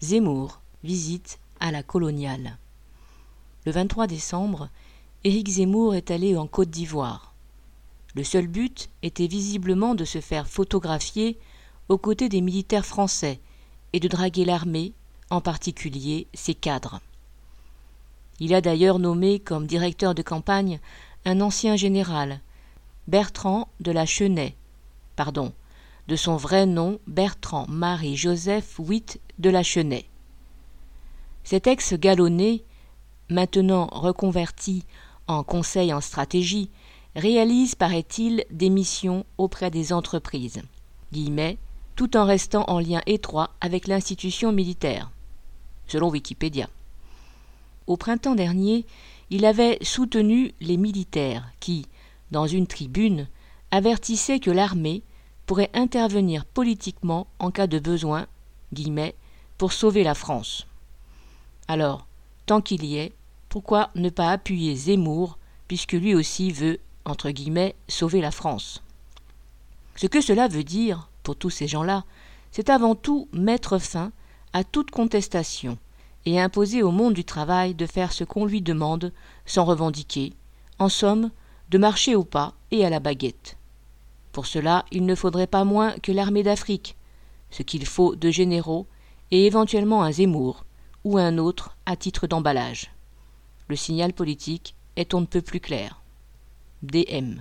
Zemmour, visite à la coloniale. Le 23 décembre, Éric Zemmour est allé en Côte d'Ivoire. Le seul but était visiblement de se faire photographier aux côtés des militaires français et de draguer l'armée, en particulier ses cadres. Il a d'ailleurs nommé comme directeur de campagne un ancien général, Bertrand de la Chenaie, pardon, de son vrai nom Bertrand Marie-Joseph Witt de la. Cet ex-galonné, maintenant reconverti en conseil en stratégie, réalise, paraît-il, des missions auprès des entreprises, guillemets, tout en restant en lien étroit avec l'institution militaire, selon Wikipédia. Au printemps dernier, il avait soutenu les militaires qui, dans une tribune, avertissaient que l'armée pourrait intervenir politiquement en cas de besoin, guillemets, pour sauver la France. Alors, tant qu'il y est, pourquoi ne pas appuyer Zemmour, puisque lui aussi veut, entre guillemets, sauver la France? Ce que cela veut dire, pour tous ces gens-là, c'est avant tout mettre fin à toute contestation et imposer au monde du travail de faire ce qu'on lui demande sans revendiquer, en somme, de marcher au pas et à la baguette. Pour cela, il ne faudrait pas moins que l'armée d'Afrique, ce qu'il faut de généraux, et éventuellement un Zemmour, ou un autre à titre d'emballage. Le signal politique est on ne peut plus clair. DM.